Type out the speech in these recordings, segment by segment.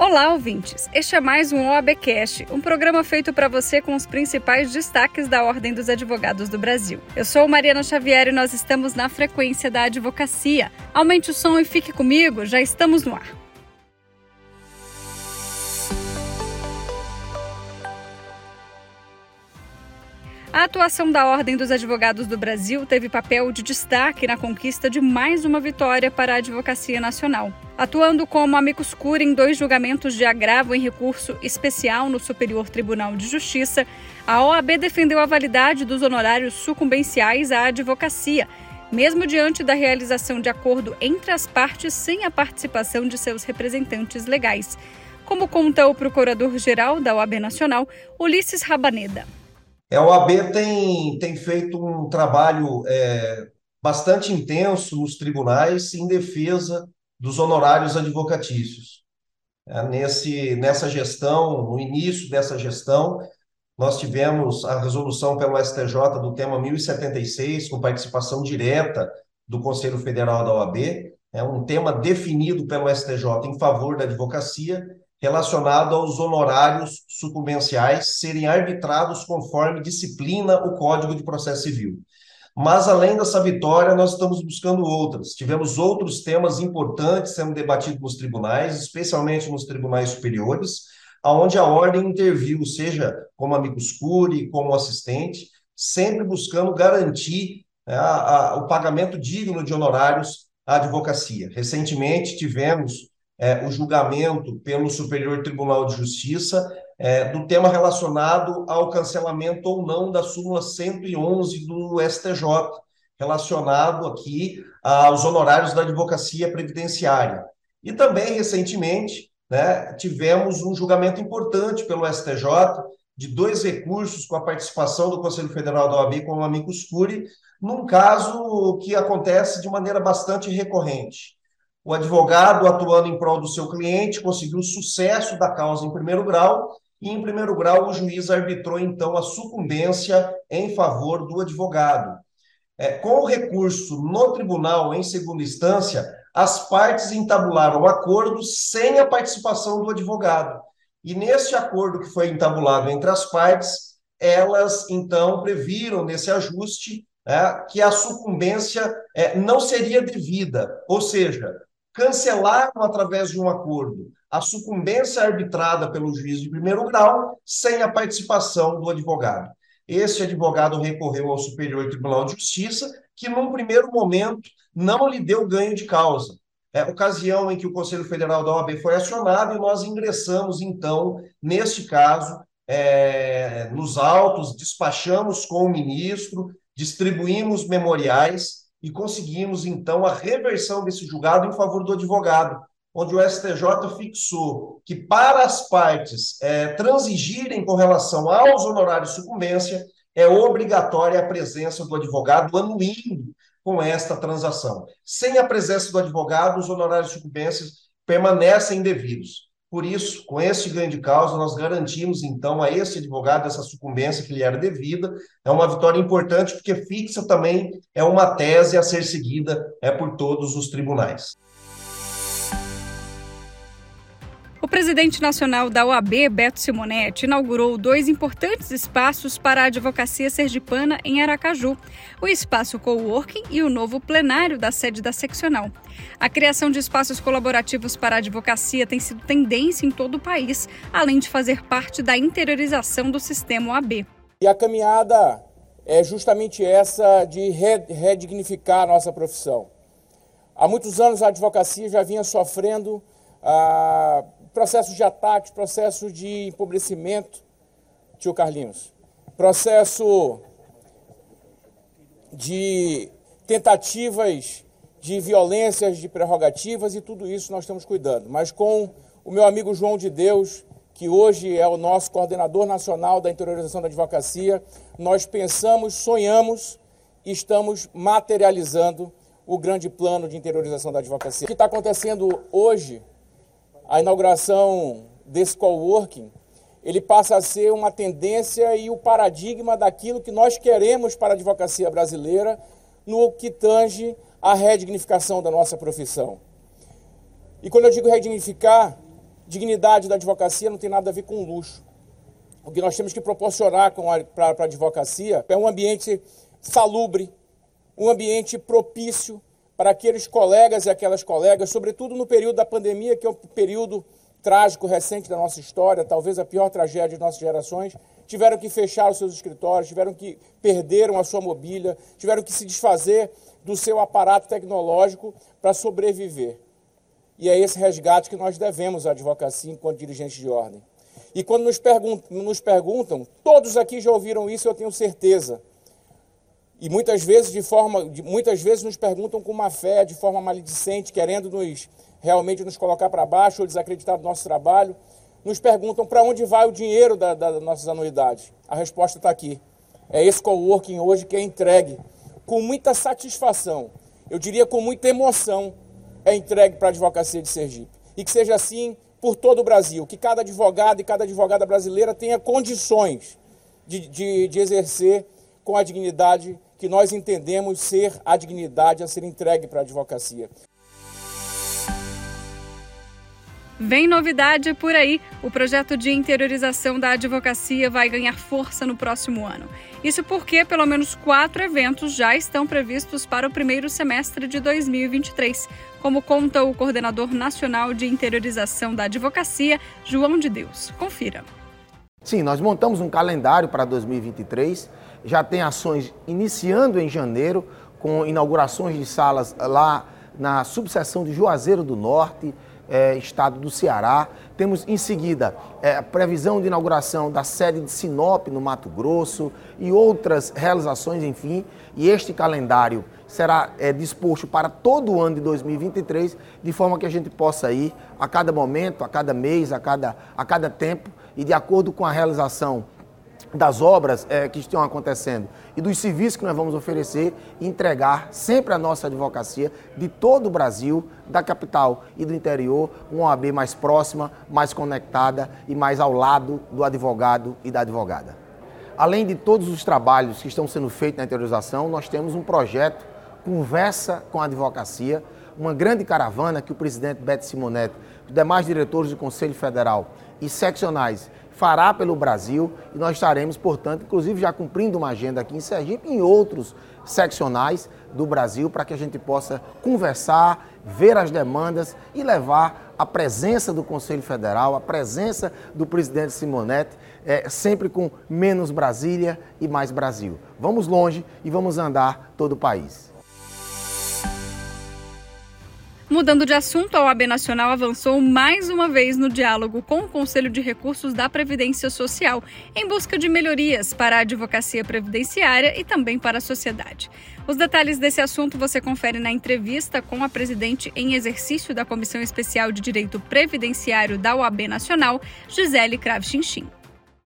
Olá, ouvintes! Este é mais um OABcast, um programa feito para você com os principais destaques da Ordem dos Advogados do Brasil. Eu sou Mariana Xavier e nós estamos na frequência da advocacia. Aumente o som e fique comigo, já estamos no ar. A atuação da Ordem dos Advogados do Brasil teve papel de destaque na conquista de mais uma vitória para a Advocacia Nacional. Atuando como amicus curiae em dois julgamentos de agravo em recurso especial no Superior Tribunal de Justiça, a OAB defendeu a validade dos honorários sucumbenciais à advocacia, mesmo diante da realização de acordo entre as partes sem a participação de seus representantes legais. Como conta o Procurador-Geral da OAB Nacional, Ulisses Rabaneda. É, a OAB tem, tem feito um trabalho é, bastante intenso nos tribunais em defesa dos honorários advocatícios. É, nesse, nessa gestão, no início dessa gestão, nós tivemos a resolução pelo STJ do tema 1076, com participação direta do Conselho Federal da OAB, é um tema definido pelo STJ em favor da advocacia relacionado aos honorários sucumbenciais serem arbitrados conforme disciplina o Código de Processo Civil. Mas, além dessa vitória, nós estamos buscando outras. Tivemos outros temas importantes sendo debatidos nos tribunais, especialmente nos tribunais superiores, aonde a ordem interviu, seja como amicus curiae, como assistente, sempre buscando garantir né, a, a, o pagamento digno de honorários à advocacia. Recentemente, tivemos é, o julgamento pelo Superior Tribunal de Justiça é, do tema relacionado ao cancelamento ou não da súmula 111 do STJ, relacionado aqui aos honorários da advocacia previdenciária. E também, recentemente, né, tivemos um julgamento importante pelo STJ de dois recursos com a participação do Conselho Federal da OAB com o amicus curiae, num caso que acontece de maneira bastante recorrente. O advogado, atuando em prol do seu cliente, conseguiu sucesso da causa em primeiro grau, e em primeiro grau o juiz arbitrou então a sucumbência em favor do advogado. É, com o recurso no tribunal em segunda instância, as partes entabularam acordo sem a participação do advogado. E nesse acordo que foi entabulado entre as partes, elas então previram nesse ajuste é, que a sucumbência é, não seria devida, ou seja, cancelaram através de um acordo a sucumbência arbitrada pelo juiz de primeiro grau sem a participação do advogado. Esse advogado recorreu ao Superior Tribunal de Justiça, que num primeiro momento não lhe deu ganho de causa. É ocasião em que o Conselho Federal da OAB foi acionado e nós ingressamos, então, neste caso, é, nos autos, despachamos com o ministro, distribuímos memoriais e conseguimos, então, a reversão desse julgado em favor do advogado, onde o STJ fixou que, para as partes é, transigirem com relação aos honorários de sucumbência, é obrigatória a presença do advogado anuindo com esta transação. Sem a presença do advogado, os honorários de sucumbência permanecem devidos. Por isso, com esse ganho de causa, nós garantimos, então, a esse advogado essa sucumbência que lhe era devida. É uma vitória importante, porque fixa também é uma tese a ser seguida é por todos os tribunais. O presidente nacional da OAB, Beto Simonetti, inaugurou dois importantes espaços para a advocacia sergipana em Aracaju: o espaço Coworking e o novo plenário da sede da seccional. A criação de espaços colaborativos para a advocacia tem sido tendência em todo o país, além de fazer parte da interiorização do sistema OAB. E a caminhada é justamente essa de redignificar a nossa profissão. Há muitos anos a advocacia já vinha sofrendo ah, processos de ataque, processo de empobrecimento, tio Carlinhos, processo de tentativas de violências, de prerrogativas e tudo isso nós estamos cuidando. Mas com o meu amigo João de Deus, que hoje é o nosso coordenador nacional da interiorização da advocacia, nós pensamos, sonhamos e estamos materializando o grande plano de interiorização da advocacia. O que está acontecendo hoje a inauguração desse coworking, ele passa a ser uma tendência e o paradigma daquilo que nós queremos para a advocacia brasileira no que tange à redignificação da nossa profissão. E quando eu digo redignificar, Dignidade da advocacia não tem nada a ver com luxo. O que nós temos que proporcionar para a advocacia é um ambiente salubre, um ambiente propício para aqueles colegas e aquelas colegas, sobretudo no período da pandemia, que é um período trágico recente da nossa história, talvez a pior tragédia de nossas gerações, tiveram que fechar os seus escritórios, tiveram que perderam a sua mobília, tiveram que se desfazer do seu aparato tecnológico para sobreviver. E é esse resgate que nós devemos à advocacia enquanto dirigentes de ordem. E quando nos perguntam, nos perguntam, todos aqui já ouviram isso, eu tenho certeza. E muitas vezes de forma, muitas vezes nos perguntam com má fé, de forma maledicente, querendo nos realmente nos colocar para baixo ou desacreditar do nosso trabalho. Nos perguntam para onde vai o dinheiro da, da, das nossas anuidades. A resposta está aqui. É esse coworking hoje que é entregue com muita satisfação, eu diria com muita emoção é entregue para a advocacia de Sergipe. E que seja assim por todo o Brasil, que cada advogado e cada advogada brasileira tenha condições de, de, de exercer com a dignidade que nós entendemos ser a dignidade a ser entregue para a advocacia. Vem novidade por aí. O projeto de interiorização da advocacia vai ganhar força no próximo ano. Isso porque pelo menos quatro eventos já estão previstos para o primeiro semestre de 2023, como conta o coordenador nacional de interiorização da advocacia, João de Deus. Confira. Sim, nós montamos um calendário para 2023. Já tem ações iniciando em janeiro, com inaugurações de salas lá na subseção de Juazeiro do Norte é, estado do Ceará. Temos em seguida é, a previsão de inauguração da sede de Sinop, no Mato Grosso, e outras realizações, enfim. E este calendário será é, disposto para todo o ano de 2023, de forma que a gente possa ir a cada momento, a cada mês, a cada, a cada tempo, e de acordo com a realização das obras é, que estão acontecendo e dos serviços que nós vamos oferecer entregar sempre a nossa advocacia de todo o Brasil, da capital e do interior, uma OAB mais próxima, mais conectada e mais ao lado do advogado e da advogada. Além de todos os trabalhos que estão sendo feitos na interiorização, nós temos um projeto Conversa com a Advocacia, uma grande caravana que o presidente Beto Simonetti, os demais diretores do Conselho Federal e seccionais fará pelo Brasil e nós estaremos, portanto, inclusive já cumprindo uma agenda aqui em Sergipe e em outros seccionais do Brasil para que a gente possa conversar, ver as demandas e levar a presença do Conselho Federal, a presença do presidente Simonetti, é, sempre com menos Brasília e mais Brasil. Vamos longe e vamos andar todo o país. Mudando de assunto, a OAB Nacional avançou mais uma vez no diálogo com o Conselho de Recursos da Previdência Social, em busca de melhorias para a advocacia previdenciária e também para a sociedade. Os detalhes desse assunto você confere na entrevista com a presidente em exercício da Comissão Especial de Direito Previdenciário da OAB Nacional, Gisele Kravchinchim.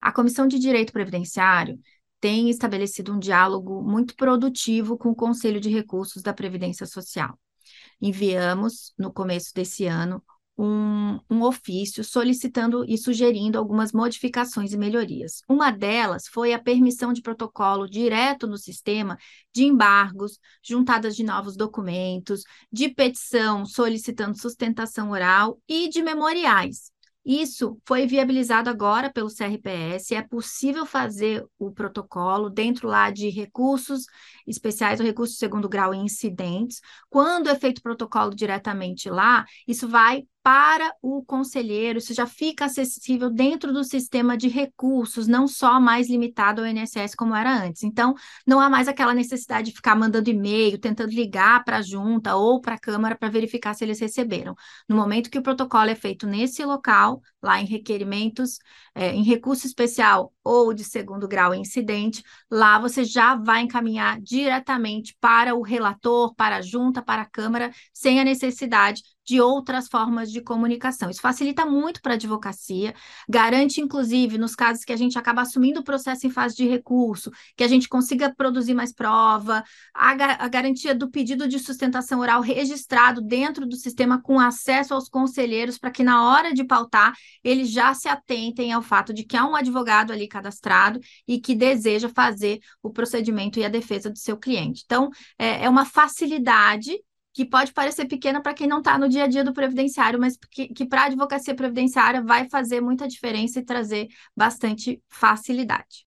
A Comissão de Direito Previdenciário tem estabelecido um diálogo muito produtivo com o Conselho de Recursos da Previdência Social enviamos, no começo desse ano, um, um, ofício solicitando e sugerindo algumas modificações e melhorias. Uma delas foi a permissão de protocolo direto no sistema de embargos, juntadas de novos documentos, de petição solicitando sustentação oral e de memoriais. Isso foi viabilizado agora pelo CRPS, é possível fazer o protocolo dentro lá de recursos especiais ou recursos de segundo grau em incidentes. Quando é feito o protocolo diretamente lá, isso vai para o conselheiro, isso já fica acessível dentro do sistema de recursos, não só mais limitado ao INSS como era antes. Então, não há mais aquela necessidade de ficar mandando e-mail, tentando ligar para a junta ou para a Câmara para verificar se eles receberam. No momento que o protocolo é feito nesse local, lá em requerimentos, é, em recurso especial ou de segundo grau incidente, lá você já vai encaminhar diretamente para o relator, para a junta, para a Câmara, sem a necessidade de outras formas de comunicação. Isso facilita muito para a advocacia, garante, inclusive, nos casos que a gente acaba assumindo o processo em fase de recurso, que a gente consiga produzir mais prova, a, a garantia do pedido de sustentação oral registrado dentro do sistema com acesso aos conselheiros, para que na hora de pautar, eles já se atentem ao fato de que há um advogado ali cadastrado e que deseja fazer o procedimento e a defesa do seu cliente. Então, é, é uma facilidade que pode parecer pequena para quem não está no dia a dia do previdenciário, mas que, que para a advocacia previdenciária vai fazer muita diferença e trazer bastante facilidade.